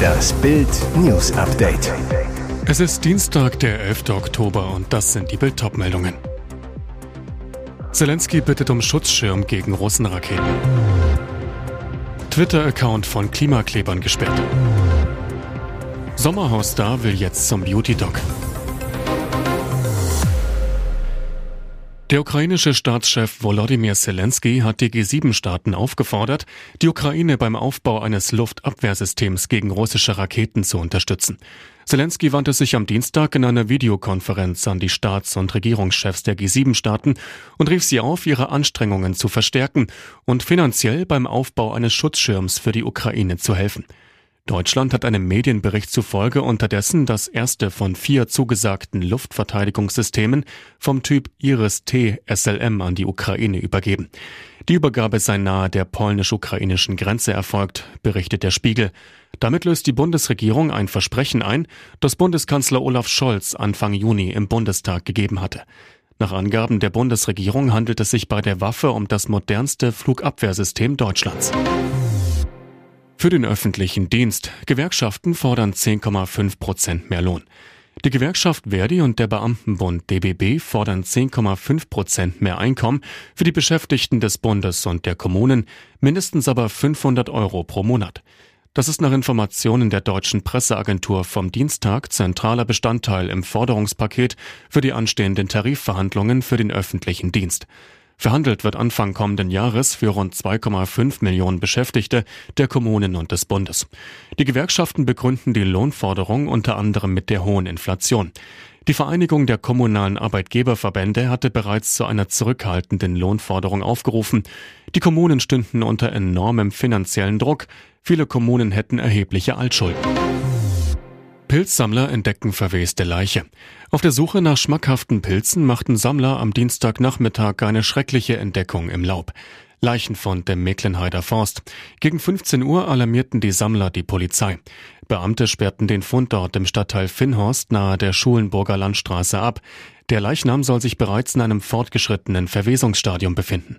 Das Bild News Update. Es ist Dienstag, der 11. Oktober und das sind die Bild meldungen Zelensky bittet um Schutzschirm gegen Russenraketen. Twitter-Account von Klimaklebern gesperrt. Sommerhausstar will jetzt zum Beauty-Doc. Der ukrainische Staatschef Volodymyr Zelensky hat die G7-Staaten aufgefordert, die Ukraine beim Aufbau eines Luftabwehrsystems gegen russische Raketen zu unterstützen. Zelensky wandte sich am Dienstag in einer Videokonferenz an die Staats- und Regierungschefs der G7-Staaten und rief sie auf, ihre Anstrengungen zu verstärken und finanziell beim Aufbau eines Schutzschirms für die Ukraine zu helfen. Deutschland hat einem Medienbericht zufolge unterdessen das erste von vier zugesagten Luftverteidigungssystemen vom Typ Iris-T SLM an die Ukraine übergeben. Die Übergabe sei nahe der polnisch-ukrainischen Grenze erfolgt, berichtet der Spiegel. Damit löst die Bundesregierung ein Versprechen ein, das Bundeskanzler Olaf Scholz Anfang Juni im Bundestag gegeben hatte. Nach Angaben der Bundesregierung handelt es sich bei der Waffe um das modernste Flugabwehrsystem Deutschlands. Für den öffentlichen Dienst. Gewerkschaften fordern 10,5 Prozent mehr Lohn. Die Gewerkschaft Verdi und der Beamtenbund DBB fordern 10,5 Prozent mehr Einkommen für die Beschäftigten des Bundes und der Kommunen, mindestens aber 500 Euro pro Monat. Das ist nach Informationen der deutschen Presseagentur vom Dienstag zentraler Bestandteil im Forderungspaket für die anstehenden Tarifverhandlungen für den öffentlichen Dienst. Verhandelt wird Anfang kommenden Jahres für rund 2,5 Millionen Beschäftigte der Kommunen und des Bundes. Die Gewerkschaften begründen die Lohnforderung unter anderem mit der hohen Inflation. Die Vereinigung der kommunalen Arbeitgeberverbände hatte bereits zu einer zurückhaltenden Lohnforderung aufgerufen. Die Kommunen stünden unter enormem finanziellen Druck. Viele Kommunen hätten erhebliche Altschulden. Pilzsammler entdecken verweste Leiche. Auf der Suche nach schmackhaften Pilzen machten Sammler am Dienstagnachmittag eine schreckliche Entdeckung im Laub. Leichenfund im Mecklenheider Forst. Gegen 15 Uhr alarmierten die Sammler die Polizei. Beamte sperrten den Fundort im Stadtteil Finnhorst nahe der Schulenburger Landstraße ab. Der Leichnam soll sich bereits in einem fortgeschrittenen Verwesungsstadium befinden.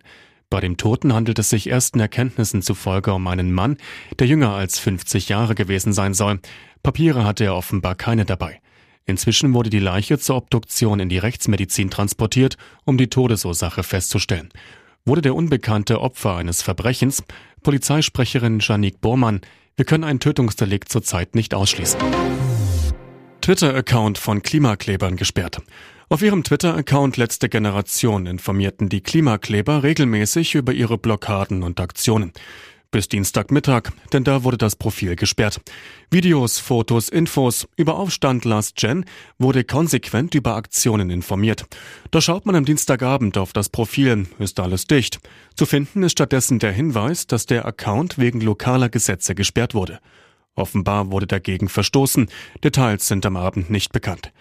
Bei dem Toten handelt es sich ersten Erkenntnissen zufolge um einen Mann, der jünger als 50 Jahre gewesen sein soll. Papiere hatte er offenbar keine dabei. Inzwischen wurde die Leiche zur Obduktion in die Rechtsmedizin transportiert, um die Todesursache festzustellen. Wurde der Unbekannte Opfer eines Verbrechens? Polizeisprecherin Janik Bormann, wir können ein Tötungsdelikt zurzeit nicht ausschließen. Twitter-Account von Klimaklebern gesperrt. Auf ihrem Twitter-Account Letzte Generation informierten die Klimakleber regelmäßig über ihre Blockaden und Aktionen. Bis Dienstagmittag, denn da wurde das Profil gesperrt. Videos, Fotos, Infos über Aufstand Last Gen wurde konsequent über Aktionen informiert. Da schaut man am Dienstagabend auf das Profil, ist alles dicht. Zu finden ist stattdessen der Hinweis, dass der Account wegen lokaler Gesetze gesperrt wurde. Offenbar wurde dagegen verstoßen. Details sind am Abend nicht bekannt.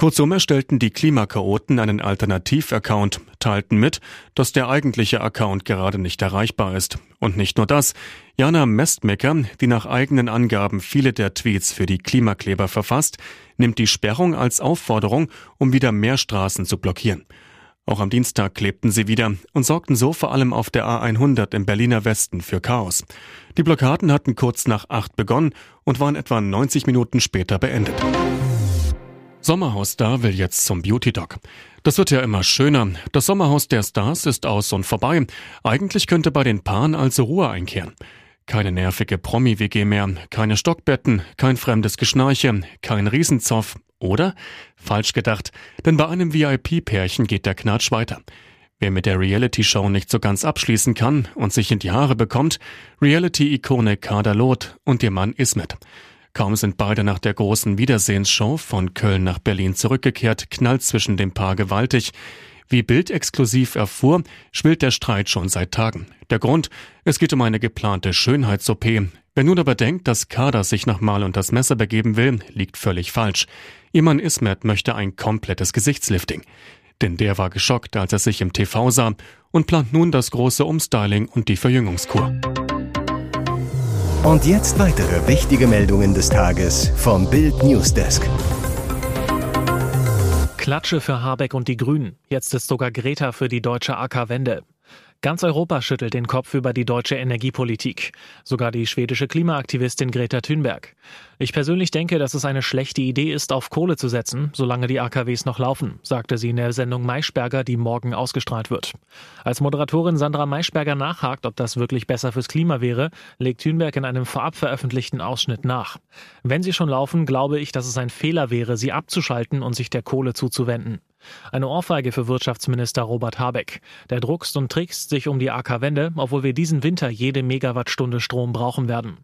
Kurzum erstellten die Klimakaoten einen Alternativ-Account, teilten mit, dass der eigentliche Account gerade nicht erreichbar ist. Und nicht nur das. Jana Mestmecker, die nach eigenen Angaben viele der Tweets für die Klimakleber verfasst, nimmt die Sperrung als Aufforderung, um wieder mehr Straßen zu blockieren. Auch am Dienstag klebten sie wieder und sorgten so vor allem auf der A100 im Berliner Westen für Chaos. Die Blockaden hatten kurz nach acht begonnen und waren etwa 90 Minuten später beendet. Sommerhausstar will jetzt zum Beauty-Doc. Das wird ja immer schöner. Das Sommerhaus der Stars ist aus und vorbei. Eigentlich könnte bei den Paaren also Ruhe einkehren. Keine nervige Promi-WG mehr, keine Stockbetten, kein fremdes Geschnarche, kein Riesenzoff. Oder? Falsch gedacht, denn bei einem VIP-Pärchen geht der Knatsch weiter. Wer mit der Reality-Show nicht so ganz abschließen kann und sich in die Haare bekommt, Reality-Ikone Kader Loth und ihr Mann Ismet. Kaum sind beide nach der großen Wiedersehensshow von Köln nach Berlin zurückgekehrt, knallt zwischen dem Paar gewaltig. Wie Bild exklusiv erfuhr, schwillt der Streit schon seit Tagen. Der Grund, es geht um eine geplante Schönheits-OP. Wer nun aber denkt, dass Kader sich nach Mal und das Messer begeben will, liegt völlig falsch. Ihr Mann Ismet möchte ein komplettes Gesichtslifting. Denn der war geschockt, als er sich im TV sah und plant nun das große Umstyling und die Verjüngungskur. Und jetzt weitere wichtige Meldungen des Tages vom Bild Newsdesk. Klatsche für Habeck und die Grünen. Jetzt ist sogar Greta für die deutsche AK-Wende. Ganz Europa schüttelt den Kopf über die deutsche Energiepolitik. Sogar die schwedische Klimaaktivistin Greta Thunberg. Ich persönlich denke, dass es eine schlechte Idee ist, auf Kohle zu setzen, solange die AKWs noch laufen, sagte sie in der Sendung Maischberger, die morgen ausgestrahlt wird. Als Moderatorin Sandra Maischberger nachhakt, ob das wirklich besser fürs Klima wäre, legt Thunberg in einem vorab veröffentlichten Ausschnitt nach. Wenn sie schon laufen, glaube ich, dass es ein Fehler wäre, sie abzuschalten und sich der Kohle zuzuwenden. Eine Ohrfeige für Wirtschaftsminister Robert Habeck. Der druckst und trickst sich um die AK-Wende, obwohl wir diesen Winter jede Megawattstunde Strom brauchen werden.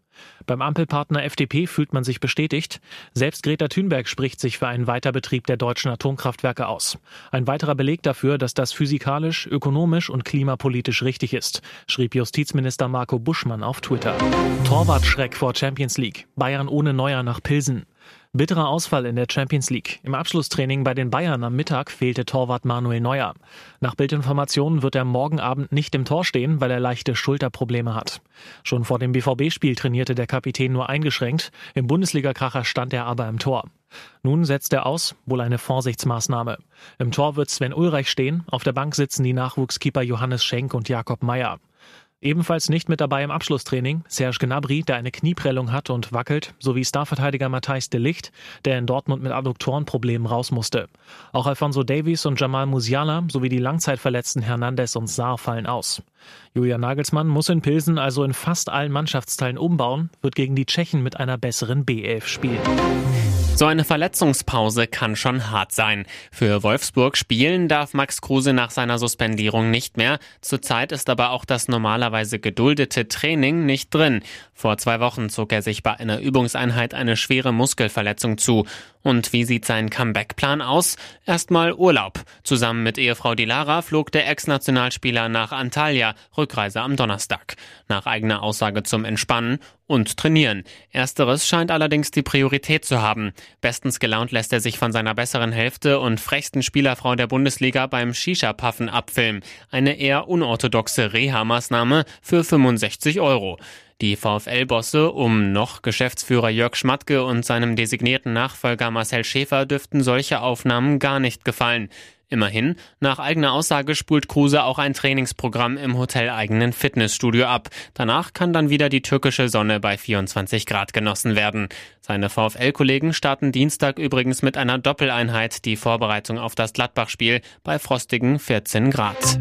Beim Ampelpartner FDP fühlt man sich bestätigt. Selbst Greta Thunberg spricht sich für einen Weiterbetrieb der deutschen Atomkraftwerke aus. Ein weiterer Beleg dafür, dass das physikalisch, ökonomisch und klimapolitisch richtig ist, schrieb Justizminister Marco Buschmann auf Twitter. Torwartschreck vor Champions League. Bayern ohne Neuer nach Pilsen. Bitterer Ausfall in der Champions League. Im Abschlusstraining bei den Bayern am Mittag fehlte Torwart Manuel Neuer. Nach Bildinformationen wird er morgen Abend nicht im Tor stehen, weil er leichte Schulterprobleme hat. Schon vor dem BVB-Spiel trainierte der Kapitän nur eingeschränkt. Im Bundesliga-Kracher stand er aber im Tor. Nun setzt er aus, wohl eine Vorsichtsmaßnahme. Im Tor wird Sven Ulreich stehen, auf der Bank sitzen die Nachwuchskeeper Johannes Schenk und Jakob Meyer. Ebenfalls nicht mit dabei im Abschlusstraining Serge Gnabry, der eine Knieprellung hat und wackelt, sowie Starverteidiger Matthijs de Licht, der in Dortmund mit Adduktorenproblemen raus musste. Auch Alfonso Davies und Jamal Musiala sowie die Langzeitverletzten Hernandez und Saar fallen aus. Julian Nagelsmann muss in Pilsen also in fast allen Mannschaftsteilen umbauen, wird gegen die Tschechen mit einer besseren B11 spielen. So eine Verletzungspause kann schon hart sein. Für Wolfsburg spielen darf Max Kruse nach seiner Suspendierung nicht mehr. Zurzeit ist aber auch das normalerweise geduldete Training nicht drin. Vor zwei Wochen zog er sich bei einer Übungseinheit eine schwere Muskelverletzung zu. Und wie sieht sein Comeback-Plan aus? Erstmal Urlaub. Zusammen mit Ehefrau Dilara flog der Ex-Nationalspieler nach Antalya, Rückreise am Donnerstag. Nach eigener Aussage zum Entspannen und Trainieren. Ersteres scheint allerdings die Priorität zu haben. Bestens gelaunt lässt er sich von seiner besseren Hälfte und frechsten Spielerfrau der Bundesliga beim Shisha-Puffen abfilmen. Eine eher unorthodoxe Reha-Maßnahme für 65 Euro. Die VfL-Bosse um noch Geschäftsführer Jörg Schmatke und seinem designierten Nachfolger Marcel Schäfer dürften solche Aufnahmen gar nicht gefallen. Immerhin, nach eigener Aussage spult Kruse auch ein Trainingsprogramm im hoteleigenen Fitnessstudio ab. Danach kann dann wieder die türkische Sonne bei 24 Grad genossen werden. Seine VfL-Kollegen starten Dienstag übrigens mit einer Doppeleinheit die Vorbereitung auf das Gladbach-Spiel bei frostigen 14 Grad.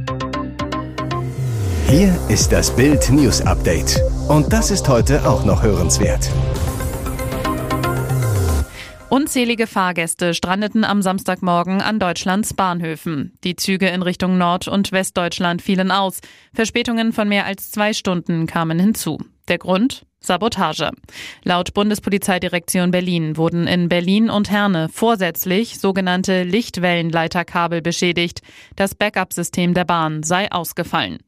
Hier ist das Bild News Update. Und das ist heute auch noch hörenswert. Unzählige Fahrgäste strandeten am Samstagmorgen an Deutschlands Bahnhöfen. Die Züge in Richtung Nord- und Westdeutschland fielen aus. Verspätungen von mehr als zwei Stunden kamen hinzu. Der Grund? Sabotage. Laut Bundespolizeidirektion Berlin wurden in Berlin und Herne vorsätzlich sogenannte Lichtwellenleiterkabel beschädigt. Das Backup-System der Bahn sei ausgefallen.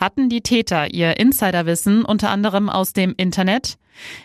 Hatten die Täter ihr Insiderwissen unter anderem aus dem Internet?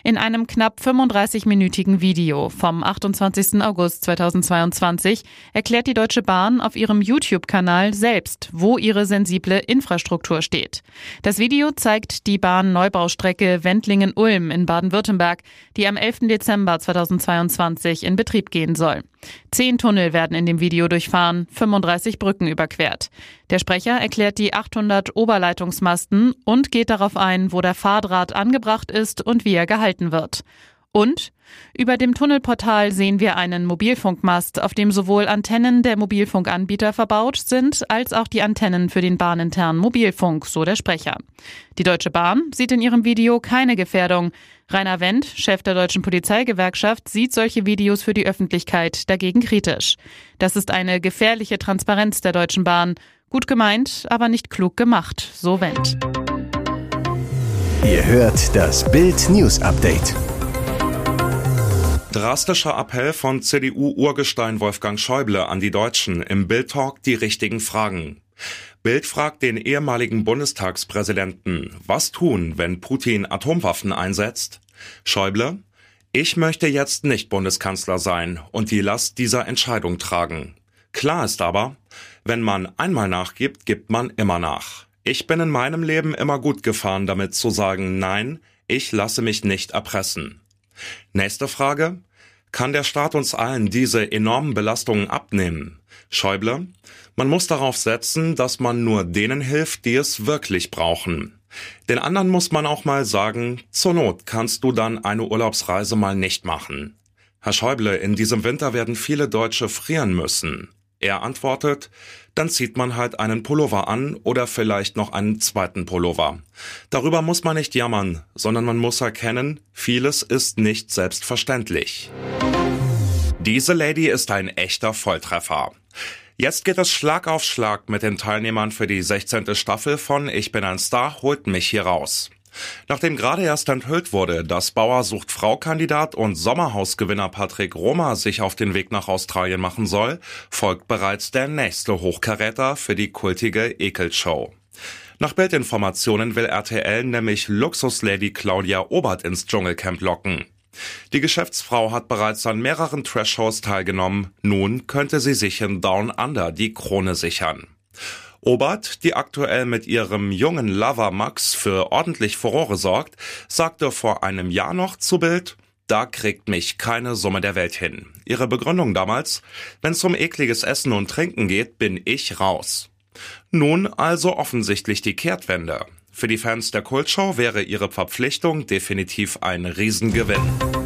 In einem knapp 35-minütigen Video vom 28. August 2022 erklärt die Deutsche Bahn auf ihrem YouTube-Kanal selbst, wo ihre sensible Infrastruktur steht. Das Video zeigt die Bahn-Neubaustrecke Wendlingen-Ulm in Baden-Württemberg, die am 11. Dezember 2022 in Betrieb gehen soll. Zehn Tunnel werden in dem Video durchfahren, 35 Brücken überquert. Der Sprecher erklärt die 800 Oberleitungsmasten und geht darauf ein, wo der Fahrdraht angebracht ist und wie er gehalten wird. Und über dem Tunnelportal sehen wir einen Mobilfunkmast, auf dem sowohl Antennen der Mobilfunkanbieter verbaut sind, als auch die Antennen für den bahninternen Mobilfunk, so der Sprecher. Die Deutsche Bahn sieht in ihrem Video keine Gefährdung. Rainer Wendt, Chef der Deutschen Polizeigewerkschaft, sieht solche Videos für die Öffentlichkeit dagegen kritisch. Das ist eine gefährliche Transparenz der Deutschen Bahn. Gut gemeint, aber nicht klug gemacht, so Wendt. Ihr hört das Bild News Update. Drastischer Appell von CDU-Urgestein Wolfgang Schäuble an die Deutschen im Bild-Talk die richtigen Fragen. Bild fragt den ehemaligen Bundestagspräsidenten, was tun, wenn Putin Atomwaffen einsetzt? Schäuble, ich möchte jetzt nicht Bundeskanzler sein und die Last dieser Entscheidung tragen. Klar ist aber, wenn man einmal nachgibt, gibt man immer nach. Ich bin in meinem Leben immer gut gefahren, damit zu sagen, nein, ich lasse mich nicht erpressen. Nächste Frage. Kann der Staat uns allen diese enormen Belastungen abnehmen? Schäuble, man muss darauf setzen, dass man nur denen hilft, die es wirklich brauchen. Den anderen muss man auch mal sagen, zur Not kannst du dann eine Urlaubsreise mal nicht machen. Herr Schäuble, in diesem Winter werden viele Deutsche frieren müssen. Er antwortet, dann zieht man halt einen Pullover an oder vielleicht noch einen zweiten Pullover. Darüber muss man nicht jammern, sondern man muss erkennen, vieles ist nicht selbstverständlich. Diese Lady ist ein echter Volltreffer. Jetzt geht es Schlag auf Schlag mit den Teilnehmern für die 16. Staffel von Ich bin ein Star, holt mich hier raus. Nachdem gerade erst enthüllt wurde, dass Bauer sucht Frau-Kandidat und Sommerhausgewinner Patrick Roma sich auf den Weg nach Australien machen soll, folgt bereits der nächste Hochkaräter für die kultige Ekelshow. Nach Bildinformationen will RTL nämlich Luxuslady Claudia Obert ins Dschungelcamp locken. Die Geschäftsfrau hat bereits an mehreren Trash-Shows teilgenommen. Nun könnte sie sich in Down Under die Krone sichern. Obert, die aktuell mit ihrem jungen Lover Max für ordentlich Furore sorgt, sagte vor einem Jahr noch zu Bild, da kriegt mich keine Summe der Welt hin. Ihre Begründung damals, wenn's um ekliges Essen und Trinken geht, bin ich raus. Nun also offensichtlich die Kehrtwende. Für die Fans der Kultshow wäre ihre Verpflichtung definitiv ein Riesengewinn.